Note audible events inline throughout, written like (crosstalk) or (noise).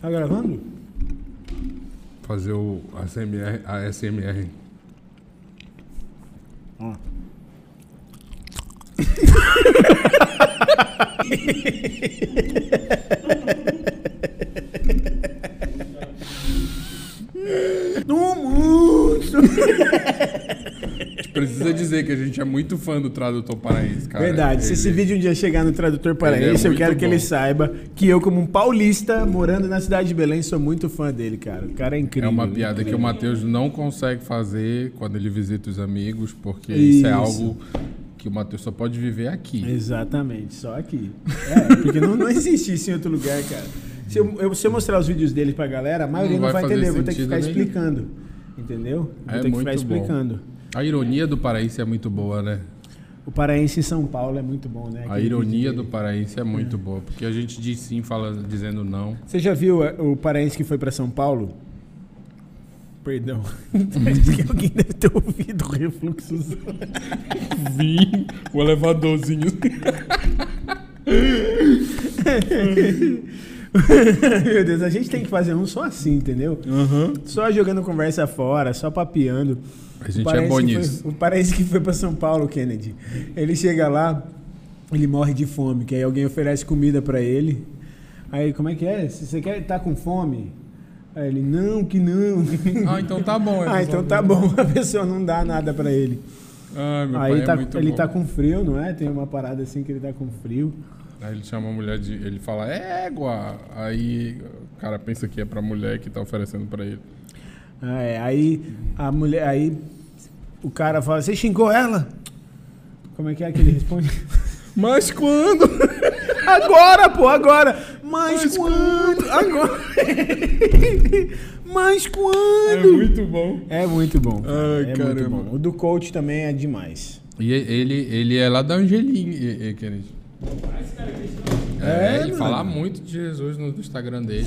Tá gravando? Fazer o ASMR, a SMR. (laughs) Ó. No mundo! Precisa dizer que a gente é muito fã do tradutor paraense, cara. Verdade, se esse vídeo um dia chegar no tradutor paraense, eu muito quero que bom. ele saiba que eu, como um paulista, morando na cidade de Belém, sou muito fã dele, cara. O cara é É incrível. uma piada que incrível. o Matheus não consegue fazer quando ele visita os amigos, porque isso, é Isso. algo que o Matheus só pode viver aqui. Exatamente, só aqui. É, porque não, não existe isso em outro lugar, cara. Se eu, eu- se eu mostrar os vídeos dele pra galera, a maioria Não não, vai entender, eu vou ter que ficar nenhum. explicando. Entendeu? Vou É ter que ficar bom. explicando. A ironia do paraense é muito boa, né? O paraense em São Paulo é muito bom, né? A Aquele ironia vídeo do paraense é muito boa, porque a gente diz sim, fala dizendo não. Você já viu é, o paraense que foi pra São Paulo? Perdão. Acho que alguém deve ter ouvido o refluxo. (laughs) Vim, o elevadorzinho. (laughs) (laughs) Meu Deus, a gente tem que fazer um só assim, entendeu? Só jogando conversa fora, só papeando. A gente é bom nisso. Foi, o paraense que foi pra São Paulo, Kennedy. Ele chega lá, ele morre de fome, que aí alguém oferece comida pra ele. Aí, como é que é? Se você quer estar com fome? Aí ele, não, que não. Ah, então tá bom. (laughs) ah, então tá bom. (laughs) A pessoa não dá nada pra ele. Ah, meu aí pai tá, é ele bom. tá com frio, não é? Tem uma parada assim que ele tá com frio. Aí ele chama a mulher de. Ele fala, égua. Aí o cara pensa que é pra mulher que tá oferecendo pra ele. Ah, é. Aí a mulher. Aí o cara fala, você xingou ela? Como é que é que ele responde? (laughs) Mas quando? (laughs) Agora, pô, agora! Mas, Mas quando? (laughs) Agora! Mas É quando? muito bom. É muito bom. Ai, é muito caramba. bom. O do coach também é demais. E ele, ele é lá da Angelim, Kennedy. É, É, ele mano. fala muito de Jesus no Instagram dele.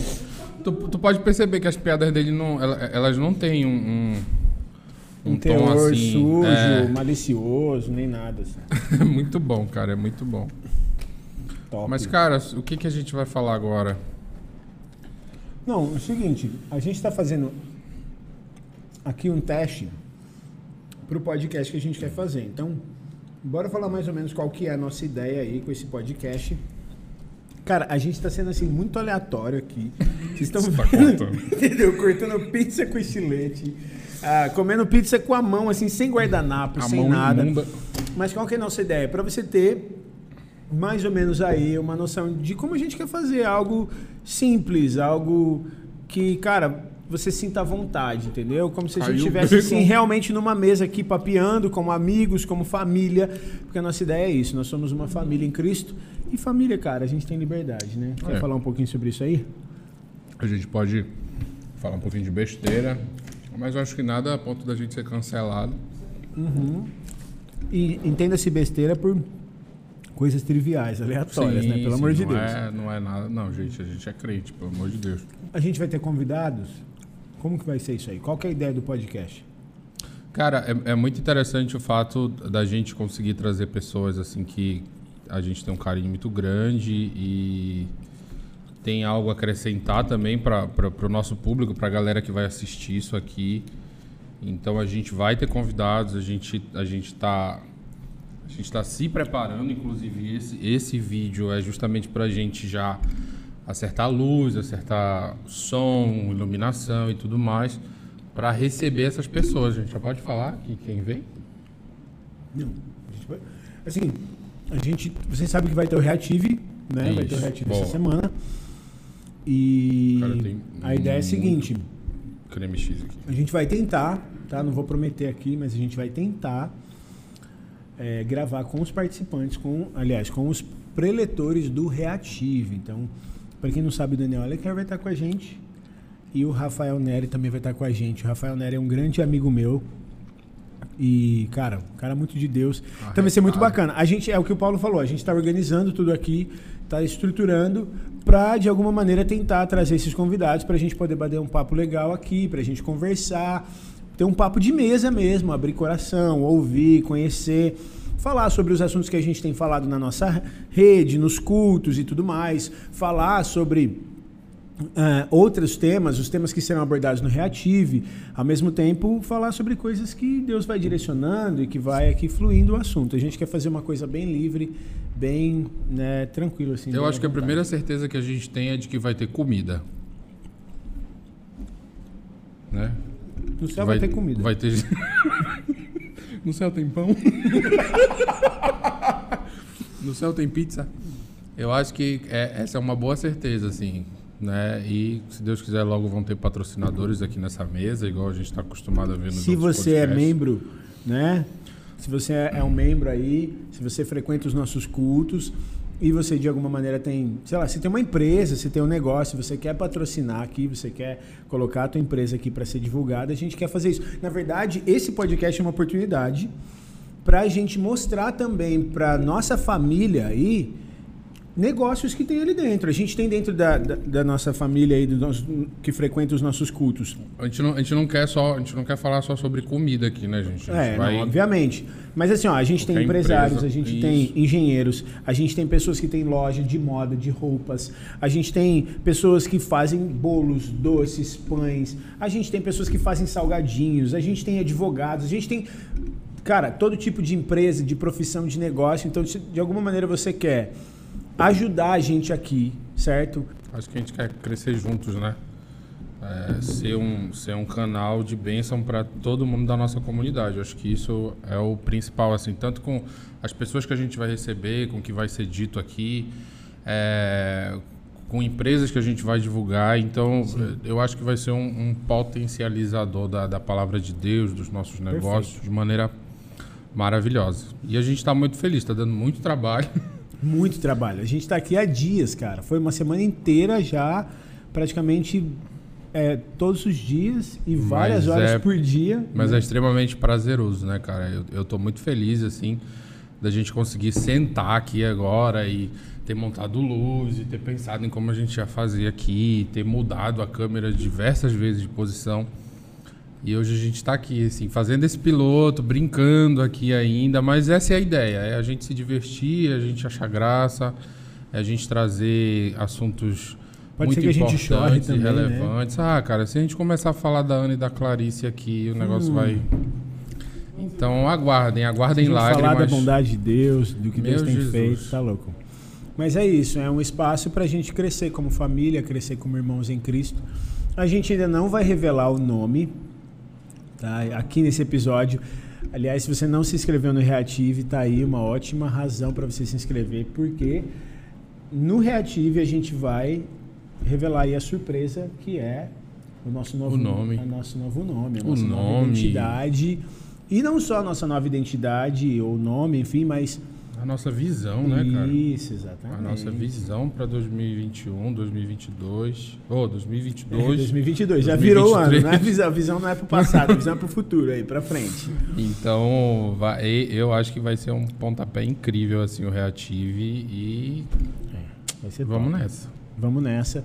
Tu, tu pode perceber que as piadas dele não, ela- elas não têm um, um, Um, um teor assim. sujo, é, malicioso, nem nada. Assim. (laughs) é muito bom, cara, é muito bom. Top. Mas, cara, o que, que a gente vai falar agora? Não, é o seguinte, a gente está fazendo aqui um teste para o podcast que a gente quer fazer. Então, bora falar mais ou menos qual que é a nossa ideia aí com esse podcast. Cara, a gente está sendo assim muito aleatório aqui. (laughs) Vocês estão tá (laughs) cortando. entendeu? Cortando pizza com estilete, ah, comendo pizza com a mão assim, sem guardanapo, A sem nada. imunda. Mas qual que é a nossa ideia? Para você ter mais ou menos aí uma noção de como a gente quer fazer algo simples, algo que, cara, você sinta vontade, entendeu? Como se a gente estivesse assim, realmente numa mesa aqui papeando, como amigos, como família, porque a nossa ideia é isso, nós somos uma família em Cristo e família, cara, a gente tem liberdade, né? Quer É. falar um pouquinho sobre isso aí? A gente pode falar um pouquinho de besteira, mas eu acho que nada a ponto da gente ser cancelado. E entenda-se besteira por coisas triviais, aleatórias, né? Sim, Pelo sim, amor de não Deus. É, não é nada. Não, gente, a gente é crente, pelo amor de Deus. A gente vai ter convidados? Como que vai ser isso aí? Qual que é a ideia do podcast? Cara, é, é muito interessante o fato da gente conseguir trazer pessoas assim que a gente tem um carinho muito grande e tem algo a acrescentar também para o nosso público, para a galera que vai assistir isso aqui. Então a gente vai ter convidados, a gente a gente está a gente está se preparando, inclusive esse esse vídeo é justamente para a gente já acertar a luz, acertar som, iluminação e tudo mais para receber essas pessoas. A gente já pode falar que quem vem? Não. A gente vai- Assim, a gente. Vocês sabem que vai ter o Reative, né? vai ter o Isso, Reative boa. essa semana. E Cara, a ideia é a seguinte: Creme X aqui. a gente vai tentar, tá? Não vou prometer aqui, mas a gente vai tentar é, gravar com os participantes, com, aliás, com os preletores do Reative. Então, para quem não sabe, o Daniel Alecker vai estar com a gente. E o Rafael Neri também vai estar com a gente. O Rafael Neri é um grande amigo meu. E, cara, um cara muito de Deus. Então vai ser muito Arretado. bacana. A gente, é o que o Paulo falou, a gente está organizando tudo aqui, está estruturando para, de alguma maneira, tentar trazer esses convidados para a gente poder bater um papo legal aqui, para a gente conversar, ter um papo de mesa mesmo, abrir coração, ouvir, conhecer, falar sobre os assuntos que a gente tem falado na nossa rede, nos cultos e tudo mais, falar sobre uh, outros temas, os temas que serão abordados no Reative, ao mesmo tempo falar sobre coisas que Deus vai direcionando e que vai aqui fluindo o assunto. A gente quer fazer uma coisa bem livre, bem né, tranquilo assim. Eu acho que a primeira certeza que a gente tem é de que vai ter comida. Né? No céu vai, vai ter comida. Vai ter. (laughs) no céu tem pão. (laughs) no céu tem pizza. Eu acho que é, essa é uma boa certeza, assim né? E se Deus quiser, logo vão ter patrocinadores aqui nessa mesa, igual a gente está acostumado a ver nos Se você é podcasts. é membro, né? Se você é um membro aí, se você frequenta os nossos cultos e você de alguma maneira tem, sei lá, você tem uma empresa, você tem um negócio, você quer patrocinar aqui, você quer colocar a tua empresa aqui para ser divulgada, a gente quer fazer isso. Na verdade, esse podcast é uma oportunidade para a gente mostrar também para nossa família aí negócios que tem ali dentro. A gente tem dentro da, da, da nossa família aí, do nosso, que frequenta os nossos cultos. A gente, não, a gente não quer só, a gente não quer falar só sobre comida aqui, né, gente? gente é, vai... não, obviamente. Mas assim, ó, a gente tem empresários, empresa, a gente isso. tem engenheiros, a gente tem pessoas que têm loja de moda, de roupas, a gente tem pessoas que fazem bolos, doces, pães, a gente tem pessoas que fazem salgadinhos, a gente tem advogados, a gente tem cara, todo tipo de empresa, de profissão, de negócio. Então, de alguma maneira você quer ajudar a gente aqui, certo? Acho que a gente quer crescer juntos, né? É, ser, um, ser um canal de bênção para todo mundo da nossa comunidade. Acho que isso é o principal, assim, tanto com as pessoas que a gente vai receber, com o que vai ser dito aqui, é, com empresas que a gente vai divulgar. Então, Sim. eu acho que vai ser um, um potencializador da, da, palavra de Deus, dos nossos negócios, Perfeito. de maneira maravilhosa. E a gente está muito feliz, está dando muito trabalho. (laughs) Muito trabalho. A gente está aqui há dias, cara. Foi uma semana inteira já, praticamente é, todos os dias e várias mas horas é, por dia. Mas né? é extremamente prazeroso, né, cara? Eu, eu tô muito feliz, assim, da gente conseguir sentar aqui agora e ter montado luz e ter pensado em como a gente ia fazer aqui, ter mudado a câmera diversas vezes de posição. E hoje a gente está aqui, assim, fazendo esse piloto, brincando aqui ainda, mas essa é a ideia, é a gente se divertir, a gente achar graça, é a gente trazer assuntos Pode muito importantes e né? relevantes. Né? Ah, cara, se a gente começar a falar da Ana e da Clarice aqui, o negócio hum. vai... Então aguardem, aguardem lá. falar da bondade de Deus, do que Deus tem Jesus. feito, tá louco. Mas é isso, é um espaço para a gente crescer como família, crescer como irmãos em Cristo. A gente ainda não vai revelar o nome, tá? Aqui nesse episódio. Aliás, se você não se inscreveu no Reative, tá aí uma ótima razão para você se inscrever, porque no Reative a gente vai revelar aí a surpresa que é o nosso novo o nome, a nosso novo nome, a nossa nova nome. identidade. E não só a nossa nova identidade ou nome, enfim, mas a nossa visão, né, cara? Isso, exatamente. A nossa visão para 2021, 2022. Ou oh, 2022. É, 2022, já 2023. virou o ano, né? A visão, a visão não é para o passado, a visão é para o futuro, aí, para frente. Então, vai, eu acho que vai ser um pontapé incrível, assim, o Reative e. É, vai ser Vamos top. nessa. Vamos nessa.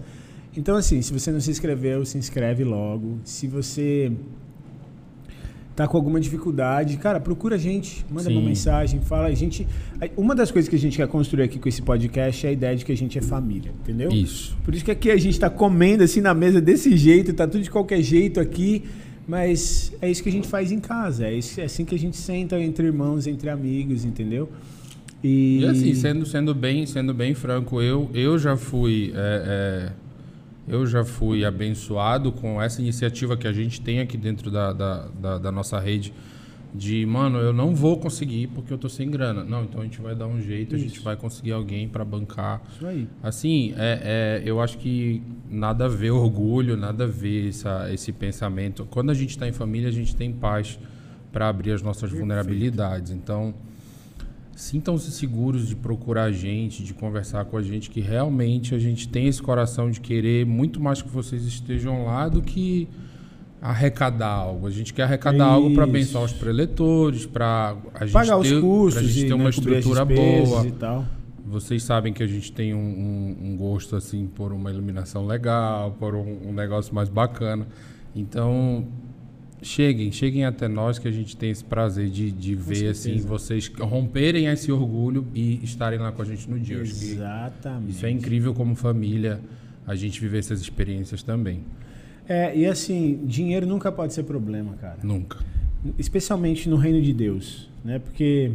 Então, assim, se você não se inscreveu, se inscreve logo. Se você tá com alguma dificuldade, cara, procura a gente, manda Sim. uma mensagem, fala. A gente, uma das coisas que a gente quer construir aqui com esse podcast é a ideia de que a gente é família, entendeu? Isso. Por isso que aqui a gente está comendo assim na mesa desse jeito, tá tudo de qualquer jeito aqui, mas é isso que a gente faz em casa, é, isso, é assim que a gente senta entre irmãos, entre amigos, entendeu? E, e assim, sendo, sendo bem, sendo bem franco, eu, eu já fui é, é eu já fui abençoado com essa iniciativa que a gente tem aqui dentro da, da, da, da nossa rede de, mano, eu não vou conseguir porque eu tô sem grana. Não, então a gente vai dar um jeito, Isso. a gente vai conseguir alguém para bancar. Isso aí. Assim, é, é, eu acho que nada a ver orgulho, nada a ver essa, esse pensamento. Quando a gente está em família, a gente tem paz para abrir as nossas Perfeito. vulnerabilidades. Então, sintam-se seguros de procurar a gente, de conversar com a gente, que realmente a gente tem esse coração de querer muito mais que vocês estejam lá do que arrecadar algo. A gente quer arrecadar Isso. algo para abençoar os preletores, para a gente pagar ter, os custos, a gente ter uma né, estrutura boa. E tal. Vocês sabem que a gente tem um, um, um, gosto assim por uma iluminação legal, por um, um negócio mais bacana. Então, cheguem, cheguem até nós que a gente tem esse prazer de, de ver assim vocês romperem esse orgulho e estarem lá com a gente no dia. Exatamente. Isso é incrível como família. a gente viver essas experiências também. É, e assim, dinheiro nunca pode ser problema, cara. Nunca. Especialmente no reino de Deus, né? Porque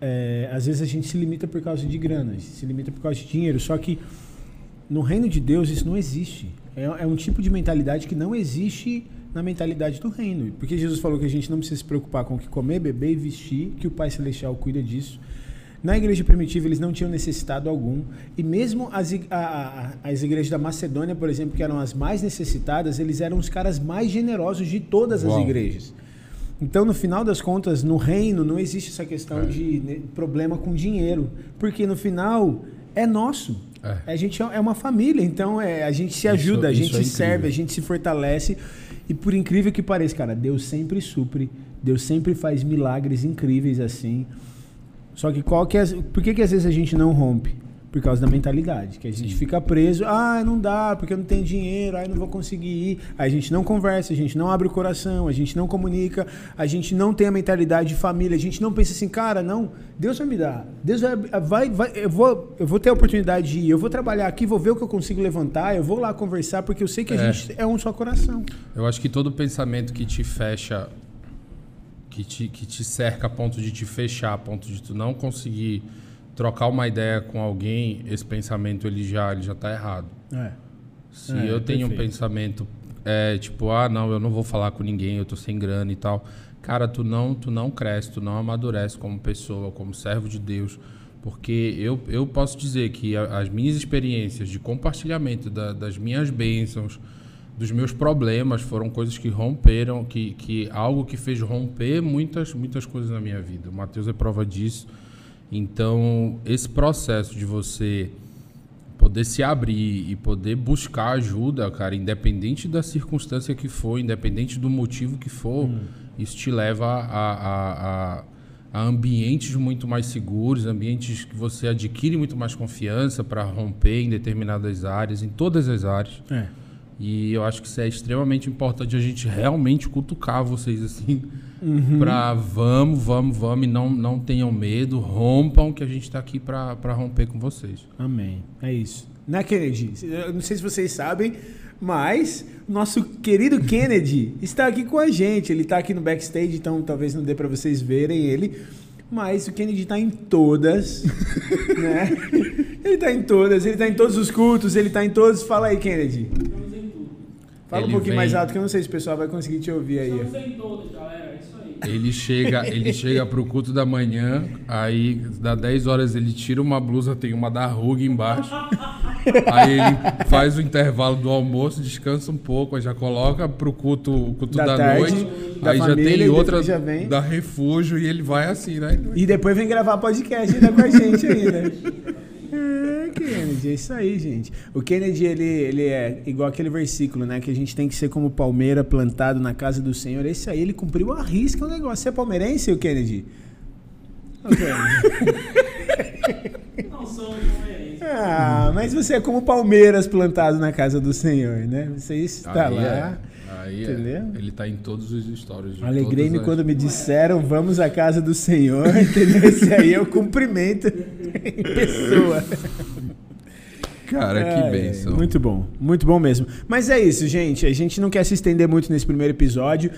é, às vezes a gente se limita por causa de grana, se limita por causa de dinheiro. Só que no reino de Deus isso não existe. É, é, um tipo de mentalidade que não existe na mentalidade do reino. Porque Jesus falou que a gente não precisa se preocupar com o que comer, beber e vestir, que o Pai Celestial cuida disso. Na igreja primitiva eles não tinham necessitado algum. E mesmo as, a, a, as igrejas da Macedônia, por exemplo, que eram as mais necessitadas, eles eram os caras mais generosos de todas Uau. as igrejas. Então, no final das contas, no reino não existe essa questão é. de né, problema com dinheiro, porque no final é nosso. É. A gente é uma família, então é, a gente se ajuda, isso, a gente é se serve, a gente se fortalece. E por incrível que pareça, cara, Deus sempre supre, Deus sempre faz milagres incríveis assim. Só que qual que é, por que, que às vezes a gente não rompe? Por causa da mentalidade, que a gente Sim. fica preso, ah, não dá, porque eu não tenho dinheiro, ah, eu não vou conseguir ir. Aí a gente não conversa, a gente não abre o coração, a gente não comunica, a gente não tem a mentalidade de família, a gente não pensa assim, cara, não, Deus vai me dar. Deus vai, vai, vai eu, vou, eu vou ter a oportunidade de ir, eu vou trabalhar aqui, vou ver o que eu consigo levantar, eu vou lá conversar, porque eu sei que a é. gente é um só coração. Eu acho que todo pensamento que te fecha, que te, que te cerca a ponto de te fechar, a ponto de tu não conseguir trocar uma ideia com alguém, esse pensamento ele já ele já está errado. É. Se é, eu tenho perfeito. um pensamento é, tipo, ah, não, eu não vou falar com ninguém, eu tô sem grana e tal. Cara, tu não, tu não cresce, tu não amadurece como pessoa, como servo de Deus. Porque eu, eu posso dizer que as minhas experiências de compartilhamento da, das minhas bênçãos, dos meus problemas, foram coisas que romperam, que, que algo que fez romper muitas, muitas coisas na minha vida. O Mateus é prova disso. Então, esse processo de você poder se abrir e poder buscar ajuda, cara, independente da circunstância que for, independente do motivo que for, hum. isso te leva a, a, a, a, ambientes muito mais seguros, ambientes que você adquire muito mais confiança para romper em determinadas áreas, em todas as áreas. É. E eu acho que isso é extremamente importante a gente realmente cutucar vocês assim Uhum. Pra vamos, vamos, vamos, e não, não tenham medo, rompam, que a gente está aqui para romper com vocês. Amém. É isso. Né, Kennedy? Eu não sei se vocês sabem, mas nosso querido Kennedy está aqui com a gente. Ele está aqui no backstage, então talvez não dê para vocês verem ele. Mas o Kennedy está em todas, (laughs) né? Ele está em todas, ele está em todos os cultos, ele está em todos. Fala aí, Kennedy. Fala ele um pouquinho vem... mais alto que eu não sei se o pessoal vai conseguir te ouvir aí. Estamos em todos, galera. Ele chega, ele chega pro culto da manhã, aí dá 10 horas ele tira uma blusa, tem uma da ruga embaixo. Aí ele faz o intervalo do almoço, descansa um pouco, aí já coloca pro culto, o culto da, da tarde, noite. Da aí família, já tem outra já vem. da refúgio e ele vai assim, né? E depois vem gravar podcast ainda com a gente ainda. É, Kennedy, é isso aí, gente. O Kennedy, ele, ele é igual aquele versículo, né? Que a gente tem que ser como palmeira plantado na casa do Senhor. Esse aí, ele cumpriu a risca o negócio. Você é palmeirense, o Kennedy? O Kennedy. Não sou palmeirense. Ah, mas você é como Palmeiras plantado na casa do Senhor, né? Você está aí lá. É. Aí é. entendeu? É, ele está em todos os stories. Alegrei-me as... quando me disseram vamos à casa do Senhor, (laughs) entendeu? Esse aí é o cumprimento (laughs) em pessoa. Cara, é, que bênção. Muito bom, muito bom mesmo. Mas é isso, gente. A gente não quer se estender muito nesse primeiro episódio.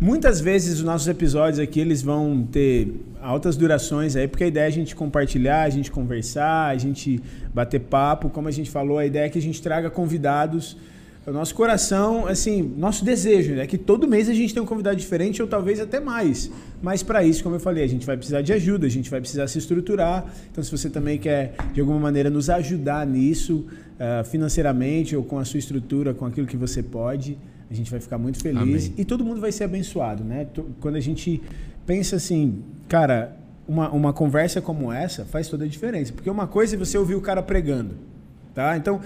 Muitas vezes os nossos episódios aqui eles vão ter altas durações aí, porque a ideia é a gente compartilhar, a gente conversar, a gente bater papo. Como a gente falou, a ideia é que a gente traga convidados o nosso coração, assim, nosso desejo é que todo mês a gente tenha um convidado diferente ou talvez até mais. Mas para isso, como eu falei, a gente vai precisar de ajuda, a gente vai precisar se estruturar. Então, se você também quer de alguma maneira nos ajudar nisso, uh, financeiramente ou com a sua estrutura, com aquilo que você pode, a gente vai ficar muito feliz Amém. e todo mundo vai ser abençoado, né? Quando a gente pensa assim, cara, uma, uma conversa como essa faz toda a diferença, porque uma coisa é você ouvir o cara pregando. Tá? Então,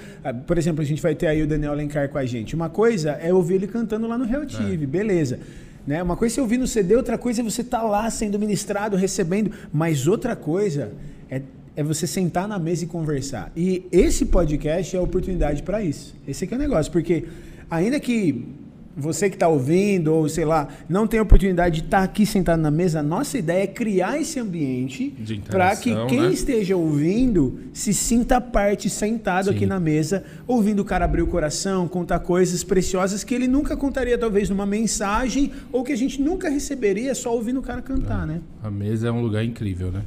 por exemplo, a gente vai ter aí o Daniel Alencar com a gente. Uma coisa é ouvir ele cantando lá no Realtive, é. beleza. Né? Uma coisa é ouvir no CD, outra coisa é você estar tá lá sendo ministrado, recebendo. Mas outra coisa é, é você sentar na mesa e conversar. E esse podcast é a oportunidade para isso. Esse aqui é o negócio, porque ainda que você que está ouvindo, ou sei lá, não tem oportunidade de estar tá aqui sentado na mesa, nossa ideia é criar esse ambiente para que quem né? esteja ouvindo se sinta parte sentado Sim. aqui na mesa, ouvindo o cara abrir o coração, contar coisas preciosas que ele nunca contaria, talvez, numa mensagem, ou que a gente nunca receberia só ouvindo o cara cantar, é. né? A mesa é um lugar incrível, né?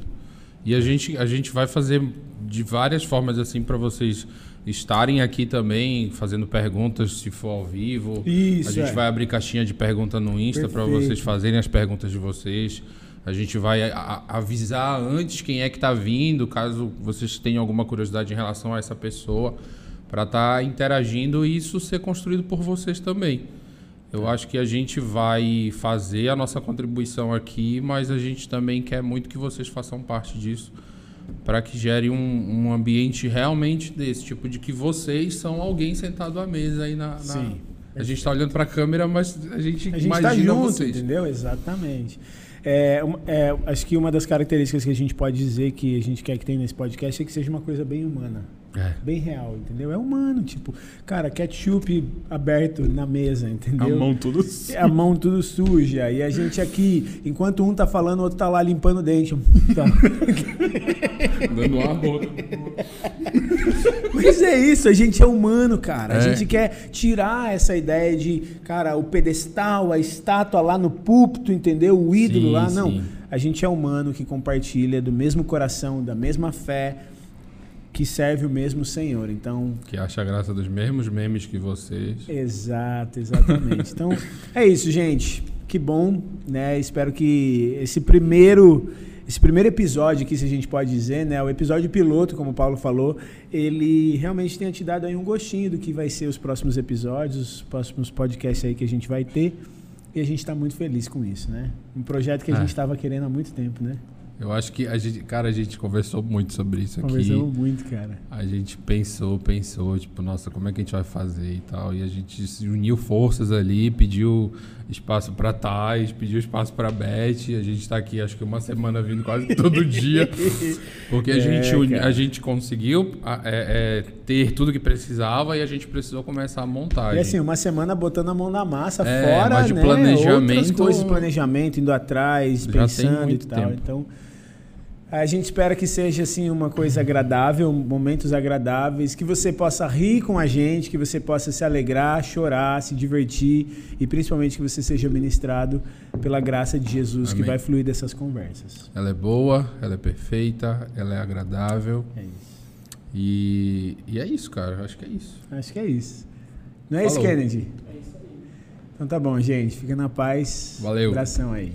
E a gente, a gente vai fazer de várias formas assim para vocês estarem aqui também fazendo perguntas se for ao vivo. Isso, a gente é. vai abrir caixinha de pergunta no Insta para vocês fazerem as perguntas de vocês. A gente vai a, avisar antes quem é que está vindo, caso vocês tenham alguma curiosidade em relação a essa pessoa, para estar tá interagindo e isso ser construído por vocês também. Eu acho que a gente vai fazer a nossa contribuição aqui, mas a gente também quer muito que vocês façam parte disso para que gere um, um, ambiente realmente desse tipo de que vocês são alguém sentado à mesa aí na, na... Sim. A gente está olhando para a câmera, mas a gente a gente está junto, vocês. entendeu? Exatamente. É, é, acho que uma das características que a gente pode dizer que a gente quer que tenha nesse podcast é que seja uma coisa bem humana. É. Bem real, entendeu? É humano, tipo, cara, ketchup aberto na mesa, entendeu? A mão tudo suja. (laughs) A mão tudo suja. E a gente aqui, enquanto um tá falando, o outro tá lá limpando o dente. (laughs) Tá. Dando ar Mas é isso, a gente é humano, cara. É. A gente quer tirar essa ideia de, cara, o pedestal, a estátua lá no púlpito, entendeu? O ídolo sim, lá. Não. Sim. A gente é humano que compartilha do mesmo coração, da mesma fé que serve o mesmo Senhor. Então, que acha a graça dos mesmos memes que vocês. Exato, exatamente. então, é isso, gente. Que bom, né? Espero que esse primeiro esse primeiro episódio aqui, se a gente pode dizer, né, o episódio piloto, como o Paulo falou, ele realmente tenha te dado aí um gostinho do que vai ser os próximos episódios, os próximos podcasts aí que a gente vai ter. E a gente está muito feliz com isso, né? Um projeto que a é. gente estava querendo há muito tempo, né? Eu acho que a gente, cara, a gente conversou muito sobre isso aqui. Conversamos muito, cara. A gente pensou, pensou, tipo, nossa, como é que a gente vai fazer e tal. E a gente se uniu forças ali, pediu espaço para Thais, pediu espaço para Beth. A gente está aqui, acho que uma semana vindo quase todo dia. (laughs) Porque a, é, gente, uni, a gente conseguiu é, é, ter tudo que precisava e a gente precisou começar a montar. E assim, uma semana botando a mão na massa, é, fora, mas de né, planejamento, outras coisas, planejamento, indo atrás, pensando e tal. Tempo. Então a gente espera que seja assim uma coisa agradável, momentos agradáveis, que você possa rir com a gente, que você possa se alegrar, chorar, se divertir e principalmente que você seja ministrado pela graça de Jesus Amém. que vai fluir dessas conversas. Ela é boa, ela é perfeita, ela é agradável. É isso. E, e é isso, cara. Acho que é isso. Acho que é isso. Não é Falou. isso, Kennedy? É isso aí. Então tá bom, gente. Fica na paz. Valeu. Abração aí.